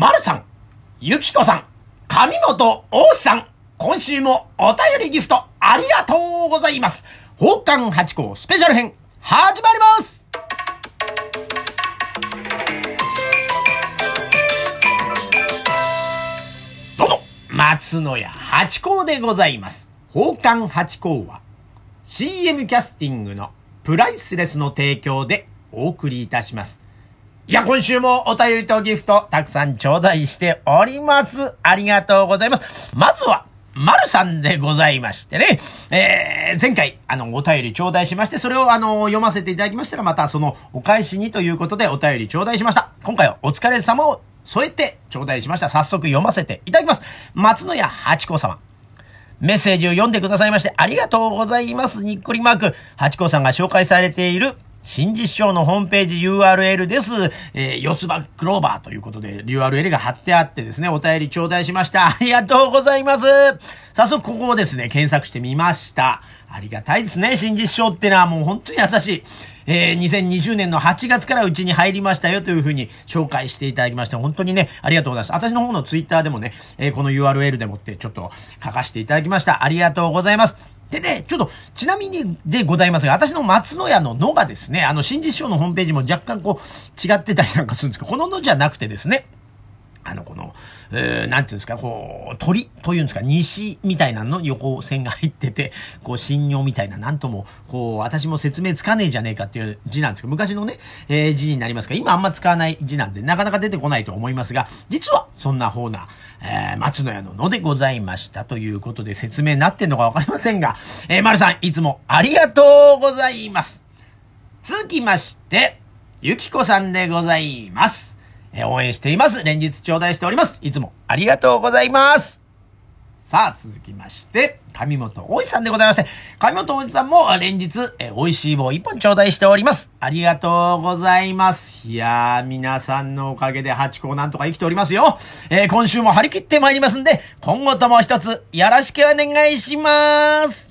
丸さん、ゆきこさん、上本大志さん、今週もお便りギフトありがとうございます。宝冠八甲スペシャル編、始まりますどうも、松野屋八甲でございます。宝冠八甲は CM キャスティングのプライスレスの提供でお送りいたします。いや、今週もお便りとギフトたくさん頂戴しております。ありがとうございます。まずは、丸さんでございましてね。えー、前回、あの、お便り頂戴しまして、それをあの、読ませていただきましたら、またそのお返しにということでお便り頂戴しました。今回はお疲れ様を添えて頂戴しました。早速読ませていただきます。松野屋八甲様。メッセージを読んでくださいましてありがとうございます。にっこりマーク。ハチ公さんが紹介されている新実証のホームページ URL です。えー、四つ葉クローバーということで URL が貼ってあってですね、お便り頂戴しました。ありがとうございます。早速ここをですね、検索してみました。ありがたいですね。新実証ってのはもう本当に優しい。えー、2020年の8月からうちに入りましたよというふうに紹介していただきまして、本当にね、ありがとうございます。私の方のツイッターでもね、えー、この URL でもってちょっと書かせていただきました。ありがとうございます。でね、ちょっと、ちなみにでございますが、私の松の家ののがですね、あの、新実証のホームページも若干こう、違ってたりなんかするんですけど、こののじゃなくてですね、あの、この、えー、なんていうんですか、こう、鳥というんですか、西みたいなの横線が入ってて、こう、信用みたいな、なんとも、こう、私も説明つかねえじゃねえかっていう字なんですけど、昔のね、えー、字になりますが、今あんま使わない字なんで、なかなか出てこないと思いますが、実は、そんな方な、えー、松野屋ののでございましたということで、説明なってんのかわかりませんが、えー、丸さん、いつもありがとうございます。続きまして、ゆきこさんでございます。え応援しています。連日頂戴しております。いつもありがとうございます。さあ、続きまして、上本大石さんでございまして、上本大石さんも連日、え美味しい棒一本頂戴しております。ありがとうございます。いやー、皆さんのおかげで8個なんとか生きておりますよ。えー今週も張り切ってまいりますんで、今後とも一つよろしくお願いします。